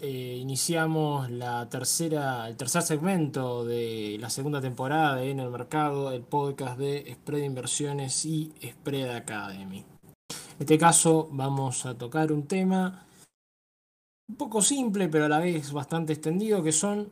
Eh, iniciamos la tercera, el tercer segmento de la segunda temporada de En el Mercado, el podcast de Spread Inversiones y Spread Academy. En este caso vamos a tocar un tema un poco simple, pero a la vez bastante extendido, que son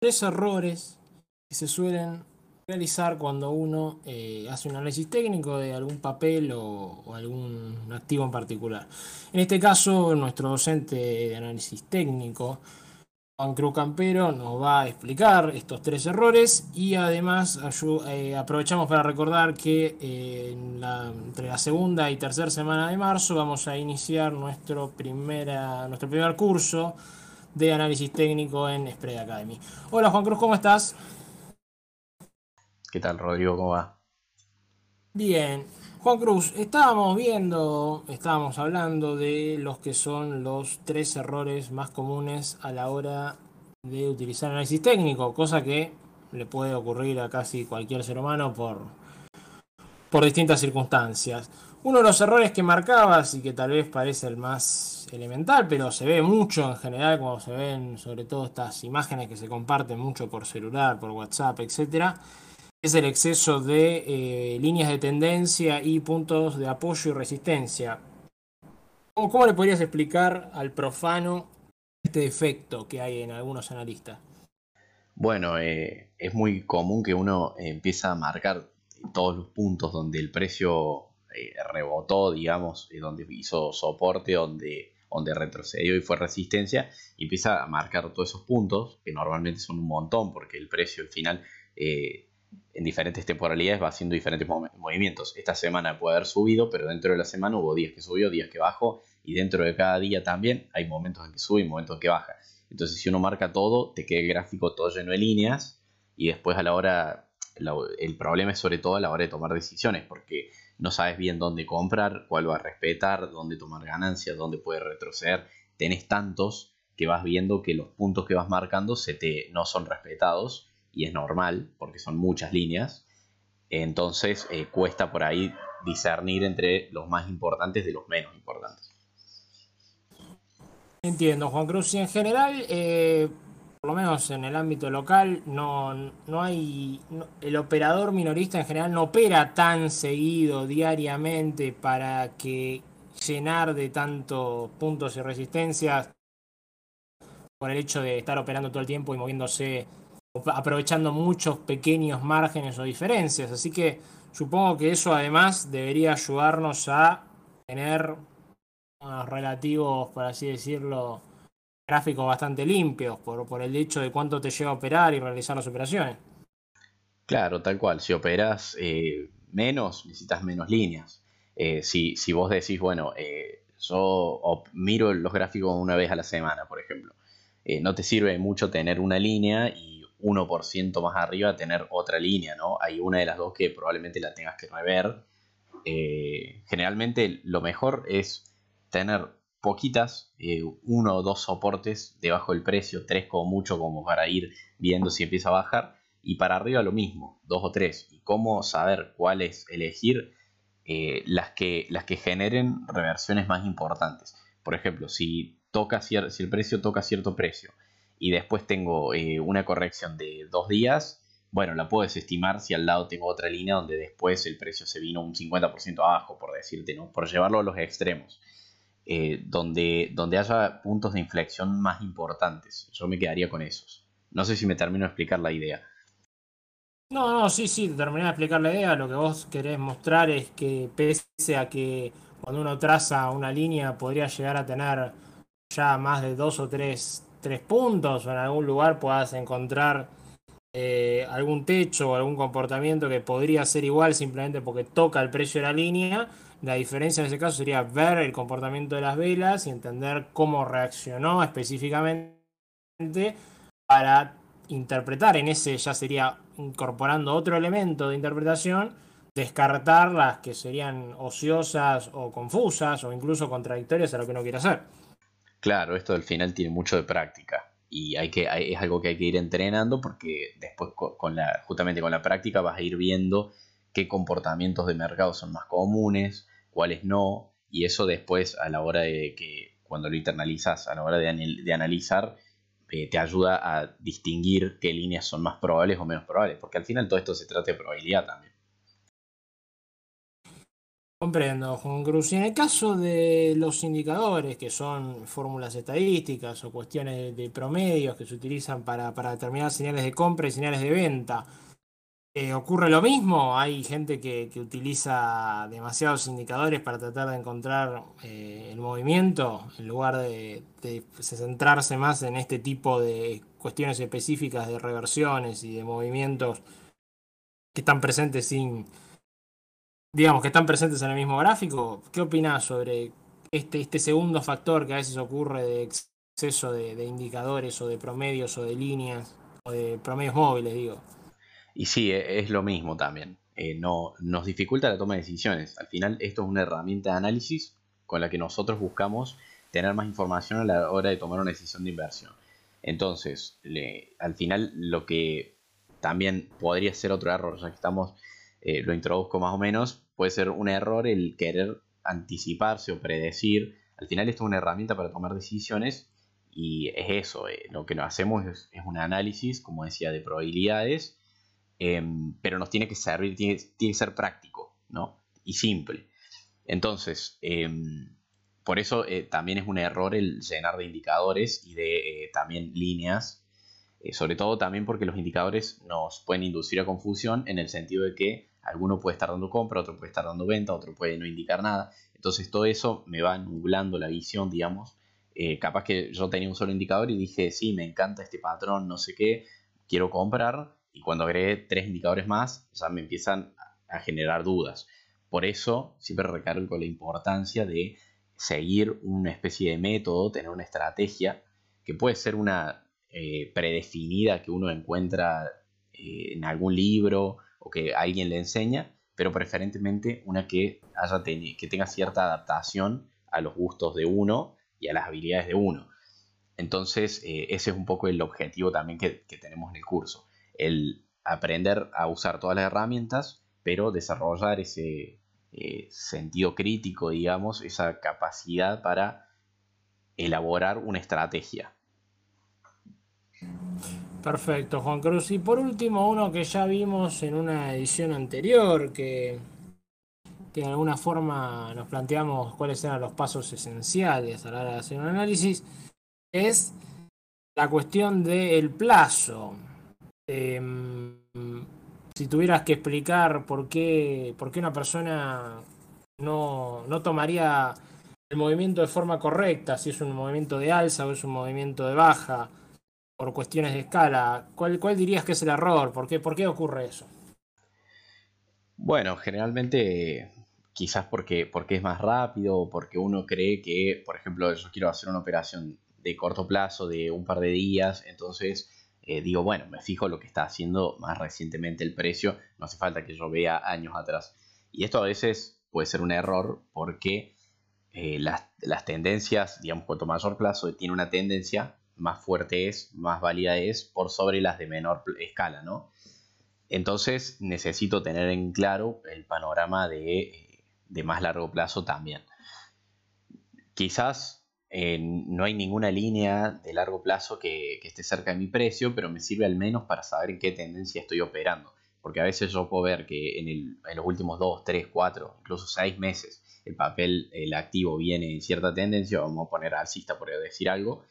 tres errores que se suelen realizar cuando uno eh, hace un análisis técnico de algún papel o, algún activo en particular. En este caso, nuestro docente de análisis técnico, Juan Cruz Campero, nos va a explicar estos tres errores y además eh, aprovechamos para recordar que eh, entre la segunda y tercera semana de marzo vamos a iniciar nuestro, primera, nuestro primer curso de análisis técnico en Spread Academy. Hola Juan Cruz, ¿cómo estás? ¿Qué tal, Rodrigo? ¿Cómo va? Bien. Juan Cruz, estábamos viendo, estábamos hablando de los que son los tres errores más comunes a la hora de utilizar análisis técnico, cosa que le puede ocurrir a casi cualquier ser humano por, por distintas circunstancias. Uno de los errores que marcabas y que tal vez parece el más elemental, pero se ve mucho en general cuando se ven sobre todo estas imágenes que se comparten mucho por celular, por WhatsApp, etcétera, es el exceso de eh, líneas de tendencia y puntos de apoyo y resistencia. ¿Cómo, le podrías explicar al profano este efecto que hay en algunos analistas? Bueno, eh, es muy común que uno empieza a marcar todos los puntos donde el precio eh, rebotó, digamos, donde hizo soporte, donde, donde retrocedió y fue resistencia, y empieza a marcar todos esos puntos, que normalmente son un montón, porque el precio al final en diferentes temporalidades va haciendo diferentes movimientos. Esta semana puede haber subido, pero dentro de la semana hubo días que subió, días que bajó, y dentro de cada día también hay momentos en que sube y momentos en que baja. Entonces, si uno marca todo, te queda el gráfico todo lleno de líneas, y después a la hora, el problema es sobre todo a la hora de tomar decisiones, porque no sabes bien dónde comprar, cuál va a respetar, dónde tomar ganancias, dónde puede retroceder. Tenés tantos que vas viendo que los puntos que vas marcando se te, no son respetados y es normal porque son muchas líneas. Entonces eh, cuesta por ahí discernir entre los más importantes de los menos importantes. Entiendo, Juan Cruz. Y en general, eh, por lo menos en el ámbito local, no, no hay. el operador minorista en general no opera tan seguido diariamente para que llenar de tantos puntos y resistencias por el hecho de estar operando todo el tiempo y moviéndose aprovechando muchos pequeños márgenes o diferencias. Así que supongo que eso además debería ayudarnos a tener unos relativos, por así decirlo, gráficos bastante limpios por, por el hecho de cuánto te lleva a operar y realizar las operaciones. Claro, tal cual. Si operas eh, menos, necesitas menos líneas. Eh, si, si, vos decís, bueno, eh, yo miro los gráficos una vez a la semana, por ejemplo, no te sirve mucho tener una línea y 1% más arriba tener otra línea, ¿no? Hay una de las dos que probablemente la tengas que rever. Eh, generalmente lo mejor es tener poquitas, eh, uno o dos soportes debajo del precio, tres como mucho como para ir viendo si empieza a bajar, y para arriba lo mismo, dos o tres. Y cómo saber cuáles elegir eh, las, que, las que generen reversiones más importantes. Por ejemplo, si, toca si el precio toca cierto precio y después tengo eh, una corrección de dos días, bueno, la puedo desestimar si al lado tengo otra línea donde después el precio se vino un 50% abajo, por decirte, ¿no? Por llevarlo a los extremos. Eh, donde, donde haya puntos de inflexión más importantes. Yo me quedaría con esos. No sé si me termino de explicar la idea. No, no, sí, sí, te terminé de explicar la idea. Lo que vos querés mostrar es que pese a que cuando uno traza una línea podría llegar a tener ya más de dos o tres tres puntos o en algún lugar puedas encontrar eh, algún techo o algún comportamiento que podría ser igual simplemente porque toca el precio de la línea. La diferencia en ese caso sería ver el comportamiento de las velas y entender cómo reaccionó específicamente para interpretar en ese ya sería incorporando otro elemento de interpretación, descartar las que serían ociosas o confusas o incluso contradictorias a lo que uno quiere hacer. Claro, esto al final tiene mucho de práctica. Y hay que, es algo que hay que ir entrenando porque después con la, justamente con la práctica vas a ir viendo qué comportamientos de mercado son más comunes, cuáles no, y eso después a la hora de que cuando lo internalizas a la hora de, analizar, eh, te ayuda a distinguir qué líneas son más probables o menos probables, porque al final todo esto se trata de probabilidad también. Comprendo, Juan Cruz. Y en el caso de los indicadores, que son fórmulas estadísticas o cuestiones de promedios que se utilizan para, para determinar señales de compra y señales de venta, eh, ¿ocurre lo mismo? Hay gente que, utiliza demasiados indicadores para tratar de encontrar eh, el movimiento en lugar de, de centrarse más en este tipo de cuestiones específicas de reversiones y de movimientos que están presentes sin digamos, que están presentes en el mismo gráfico. ¿Qué opinas sobre este, este segundo factor que a veces ocurre de exceso de, indicadores o de promedios o de líneas o de promedios móviles, digo? Y sí, e, es lo mismo también. Eh, no, nos dificulta la toma de decisiones. Al final, esto es una herramienta de análisis con la que nosotros buscamos tener más información a la hora de tomar una decisión de inversión. Entonces, al final, lo que también podría ser otro error, ya que estamos eh, lo introduzco más o menos, puede ser un error el querer anticiparse o predecir. Al final esto es una herramienta para tomar decisiones y es eso, eh, lo que hacemos es, un análisis, como decía, de probabilidades, em, pero nos tiene que servir, tiene, que ser práctico ¿no? y simple. Entonces, em, por eso eh, también es un error el llenar de indicadores y de también líneas sobre todo también porque los indicadores nos pueden inducir a confusión en el sentido de que Alguno puede estar dando compra, otro puede estar dando venta, otro puede no indicar nada. Entonces todo eso me va nublando la visión, digamos. Eh, capaz que yo tenía un solo indicador y dije, sí, me encanta este patrón, no sé qué, quiero comprar. Y cuando agregué tres indicadores más, ya me empiezan a generar dudas. Por eso siempre recargo la importancia de seguir una especie de método, tener una estrategia que puede ser una eh, predefinida que uno encuentra eh, en algún libro o que alguien le enseña, pero preferentemente una que, haya que tenga cierta adaptación a los gustos de uno y a las habilidades de uno. Entonces, eh, ese es un poco el objetivo también que, tenemos en el curso, el aprender a usar todas las herramientas, pero desarrollar ese eh, sentido crítico, digamos, esa capacidad para elaborar una estrategia. Perfecto, Juan Cruz. Y por último, uno que ya vimos en una edición anterior, que, de alguna forma nos planteamos cuáles eran los pasos esenciales a la hora de hacer un análisis, es la cuestión del plazo. Em, si tuvieras que explicar por qué, por qué una persona no, no tomaría el movimiento de forma correcta, si es un movimiento de alza o es un movimiento de baja, por cuestiones de escala, ¿cuál, dirías que es el error? ¿Por qué, ¿Por qué ocurre eso? Bueno, generalmente quizás porque, es más rápido o porque uno cree que, por ejemplo, yo quiero hacer una operación de corto plazo de un par de días, entonces eh, digo, bueno, me fijo lo que está haciendo más recientemente el precio, no hace falta que yo vea años atrás. Y esto a veces puede ser un error porque eh, las, tendencias, digamos, cuanto mayor plazo tiene una tendencia, más fuerte es, más válida es por sobre las de menor escala, ¿no? Entonces necesito tener en claro el panorama de, más largo plazo también. Quizás eh, no hay ninguna línea de largo plazo que, esté cerca de mi precio, pero me sirve al menos para saber en qué tendencia estoy operando. Porque a veces yo puedo ver que en, en los últimos 2, 3, 4, incluso 6 meses el papel, el activo viene en cierta tendencia, vamos a poner alcista por decir algo,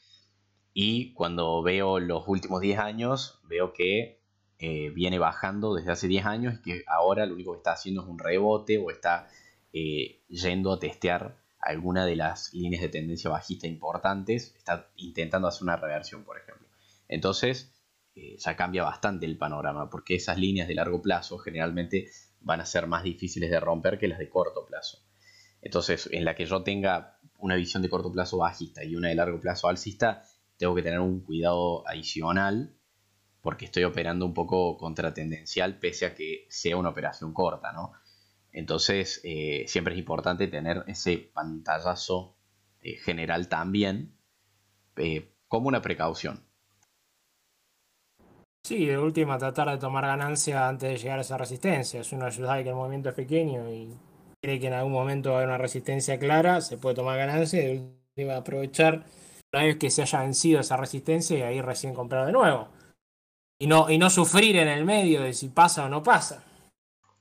y cuando veo los últimos 10 años, veo que eh, viene bajando desde hace 10 años y que ahora lo único que está haciendo es un rebote o está eh, yendo a testear alguna de las líneas de tendencia bajista importantes, está intentando hacer una reversión, por ejemplo. Entonces, eh, ya cambia bastante el panorama, porque esas líneas de largo plazo generalmente van a ser más difíciles de romper que las de corto plazo. Entonces, en la que yo tenga una visión de corto plazo bajista y una de largo plazo alcista, tengo que tener un cuidado adicional porque estoy operando un poco contratendencial pese a que sea una operación corta, ¿no? Entonces eh, siempre es importante tener ese pantallazo eh, general también eh, como una precaución. Sí, de última tratar de tomar ganancia antes de llegar a esa resistencia. Es una ayuda que el movimiento es pequeño y cree que en algún momento haber una resistencia clara, se puede tomar ganancia y de Iba a aprovechar una vez que se haya vencido esa resistencia y ahí recién comprar de nuevo. Y no, y no sufrir en el medio de si pasa o no pasa.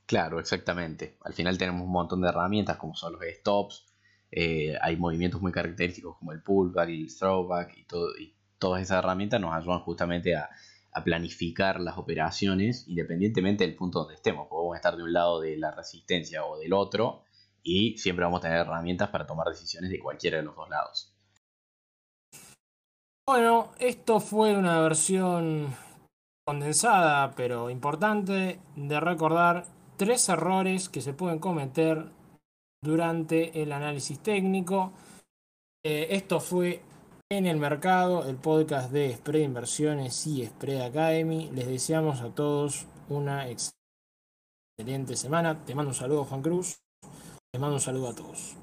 Claro, exactamente. Al final tenemos un montón de herramientas como son los stops. Eh, hay movimientos muy característicos como el pullback y el throwback y, todo, y todas esas herramientas nos ayudan justamente a, a planificar las operaciones independientemente del punto donde estemos. Podemos estar de un lado de la resistencia o del otro y siempre vamos a tener herramientas para tomar decisiones de cualquiera de los dos lados. Bueno, esto fue una versión condensada pero importante de recordar tres errores que se pueden cometer durante el análisis técnico. Eh, esto fue en el mercado, el podcast de Spread Inversiones y Spread Academy. Les deseamos a todos una excelente semana. Te mando un saludo, Juan Cruz. Te mando un saludo a todos.